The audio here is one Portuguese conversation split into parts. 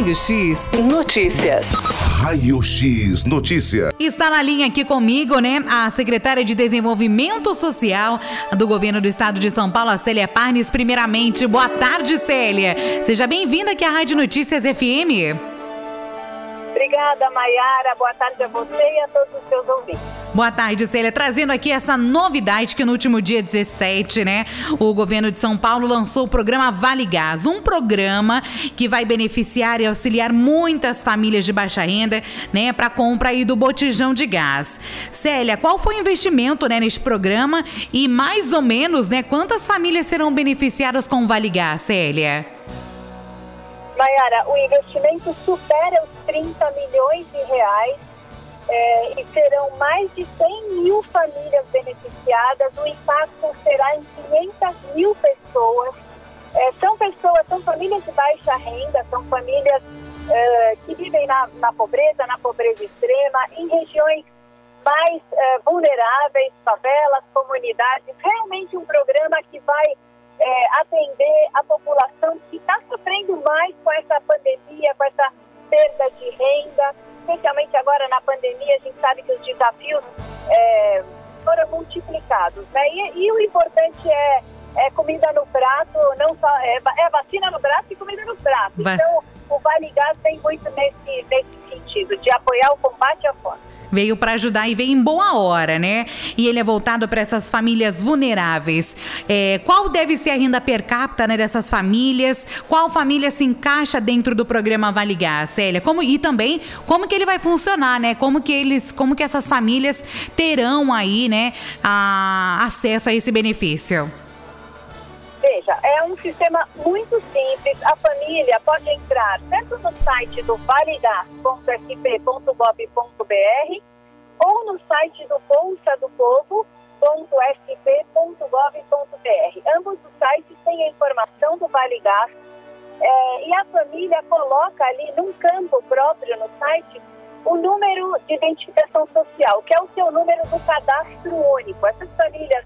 Raio X Notícias. Raio X Notícia. Está na linha aqui comigo, né, a secretária de Desenvolvimento Social do Governo do Estado de São Paulo, a Célia Parnes. Primeiramente, boa tarde, Célia. Seja bem-vinda aqui à Rádio Notícias FM. Obrigada, Maiara. Boa tarde a você e a todos os seus ouvintes. Boa tarde, Célia. Trazendo aqui essa novidade que no último dia 17, né, o governo de São Paulo lançou o programa Vale Gás, um programa que vai beneficiar e auxiliar muitas famílias de baixa renda, né, para compra aí do botijão de gás. Célia, qual foi o investimento, né, neste programa e mais ou menos, né, quantas famílias serão beneficiadas com o Vale Gás, Célia? Mayara, o investimento supera os 30 milhões de reais é, e serão mais de 100 mil famílias beneficiadas. O impacto será em 500 mil pessoas. É, são pessoas, são famílias de baixa renda, são famílias é, que vivem na, na, pobreza, na pobreza extrema, em regiões mais vulneráveis, favelas, comunidades. Realmente um programa que vai é, atender a população que está sofrendo mais com essa pandemia, com essa perda de renda, especialmente agora na pandemia, a gente sabe que os desafios é, foram multiplicados, né? E, e, o importante é, é comida no prato, não só é, é, vacina no braço e comida no prato. Então, o Vale Gás vem muito nesse, nesse sentido, de apoiar o combate à fome veio para ajudar e veio em boa hora, né? E ele é voltado para essas famílias vulneráveis. É, qual deve ser a renda per capita né, dessas famílias? Qual família se encaixa dentro do programa Vale Gás, Célia? Como, e também como que ele vai funcionar, né? Como que eles, como que essas famílias terão aí, né, a, acesso a esse benefício? É um sistema muito simples. A família pode entrar tanto no site do validas.sp.gov.br ou no site do bolsa do povo.sp.gov.br. Ambos os sites têm a informação do Vale Gás é, e a família coloca ali num campo próprio no site o número de identificação social, que é o seu número do cadastro único. Essas famílias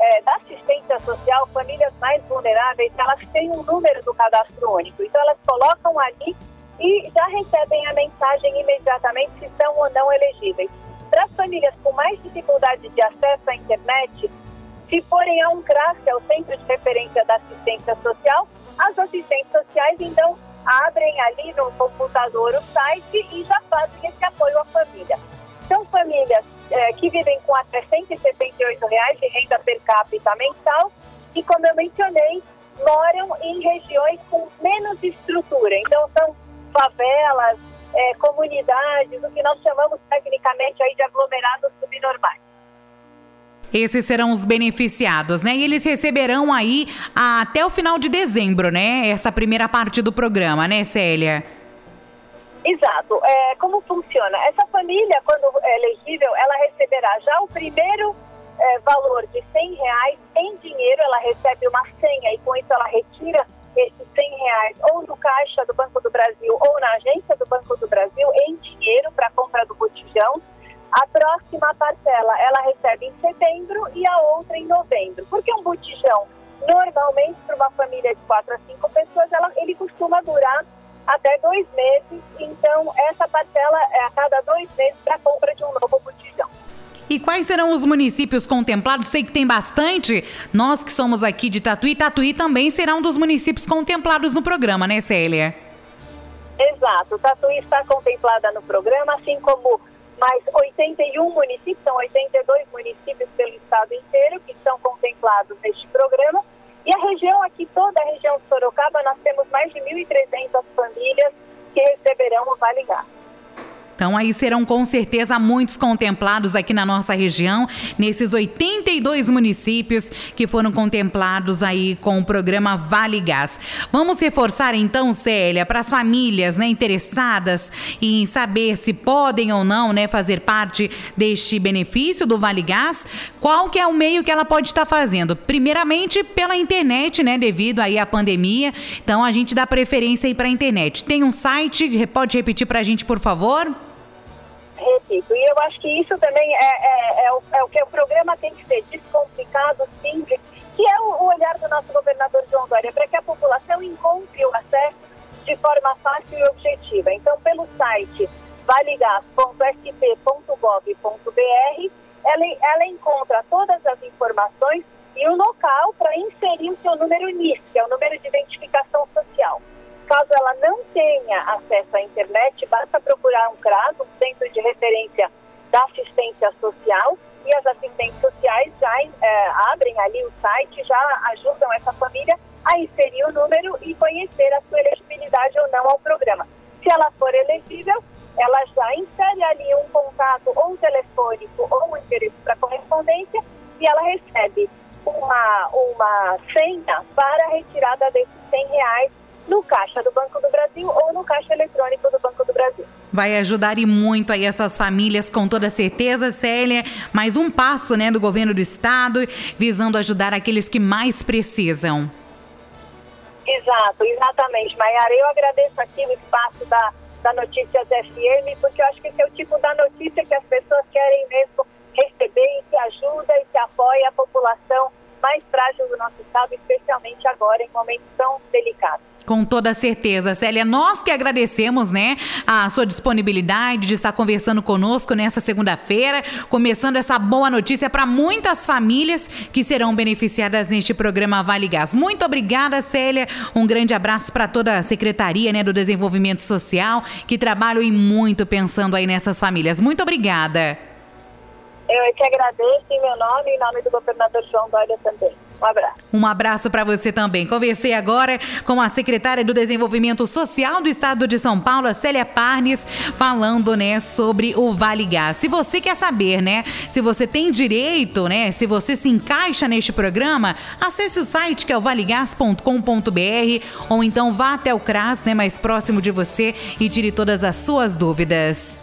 é, da assistência social, famílias mais vulneráveis, elas têm um número do cadastro único. Então, elas colocam ali e já recebem a mensagem imediatamente se são ou não elegíveis. Para as famílias com mais dificuldade de acesso à internet, se forem a um CRAS, que é o Centro de Referência da Assistência Social, as assistentes sociais, então, abrem ali no computador o site e já fazem esse apoio à família. São famílias é, que vivem com até 178 reais de renda per capita mensal e, como eu mencionei, moram em regiões com menos estrutura. Então, são favelas, é, comunidades, o que nós chamamos tecnicamente aí de aglomerados subnormais. Esses serão os beneficiados, né? E eles receberão aí até o final de dezembro, né? Essa primeira parte do programa, né, Célia? Exato. É, como funciona? Essa família, quando é elegível, ela receberá já o primeiro é, valor de 100 reais em dinheiro, ela recebe uma senha e com isso ela retira esses 100 reais ou no caixa do Banco do Brasil ou na agência do Banco do Brasil em dinheiro para compra do botijão. A próxima parcela ela recebe em setembro e a outra em novembro. Porque um botijão, normalmente para uma família de 4 a 5 pessoas, ela, ele costuma durar até dois meses. Então, essa parcela é a cada dois meses para a compra de um novo botijão. E quais serão os municípios contemplados? Sei que tem bastante. Nós que somos aqui de Tatuí, Tatuí também será um dos municípios contemplados no programa, né, Célia? Exato. Tatuí está contemplada no programa, assim como mais 81 municípios, são 82 municípios pelo estado inteiro que estão contemplados neste programa. E a região aqui, toda a região de Sorocaba, nós temos mais de 1.300 famílias que receberão o Vale Gás. Então aí serão com certeza muitos contemplados aqui na nossa região, nesses 82 municípios que foram contemplados aí com o programa Vale Gás. Vamos reforçar então, Célia, para as famílias né, interessadas em saber se podem ou não né, fazer parte deste benefício do Vale Gás, qual que é o meio que ela pode estar fazendo? Primeiramente pela internet, né, devido aí à pandemia. Então a gente dá preferência aí para a internet. Tem um site, pode repetir para a gente, por favor? Repito. E eu acho que isso também é, é, é, o, é o que o programa tem que ser descomplicado, simples, que é o, o olhar do nosso governador João Dória, para que a população encontre o acesso de forma fácil e objetiva. Então, pelo site valigas.sp.gov.br, ela, ela encontra todas as informações e o local para inserir o seu número NIS, que é o número de identificação. Caso ela não tenha acesso à internet, basta procurar um CRAS, um Centro de Referência da Assistência Social, e as assistentes sociais já é, abrem ali o site, já ajudam essa família a inserir o número e conhecer a sua elegibilidade ou não ao programa. Se ela for elegível, ela já insere ali um contato ou telefônico ou um endereço para correspondência e ela recebe uma, uma senha para retirada desses 100 reais no caixa do Banco do Brasil ou no caixa eletrônico do Banco do Brasil. Vai ajudar e muito aí essas famílias, com toda certeza, Célia. Mais um passo, né, do governo do estado, visando ajudar aqueles que mais precisam. Exato, exatamente, Maiara. Eu agradeço aqui o espaço da, da Notícias FM, porque eu acho que esse é o tipo da notícia que as pessoas querem mesmo receber e que ajuda e que apoia a população mais frágil do nosso estado, especialmente agora em momentos tão delicados. Com toda certeza, Célia, nós que agradecemos, né, a sua disponibilidade de estar conversando conosco nessa segunda-feira, começando essa boa notícia para muitas famílias que serão beneficiadas neste programa Vale Gás. Muito obrigada, Célia. Um grande abraço para toda a Secretaria, né, do Desenvolvimento Social, que trabalham e muito pensando aí nessas famílias. Muito obrigada. Eu é que agradeço em meu nome e em nome do governador João Dória também. Um abraço. Um abraço para você também. Conversei agora com a secretária do Desenvolvimento Social do Estado de São Paulo, Célia Parnes, falando, né, sobre o Vale Gás. Se você quer saber, né, se você tem direito, né, se você se encaixa neste programa, acesse o site que é o valegas.com.br ou então vá até o CRAS, né, mais próximo de você e tire todas as suas dúvidas.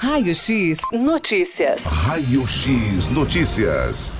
Raio X Notícias. Raio X Notícias.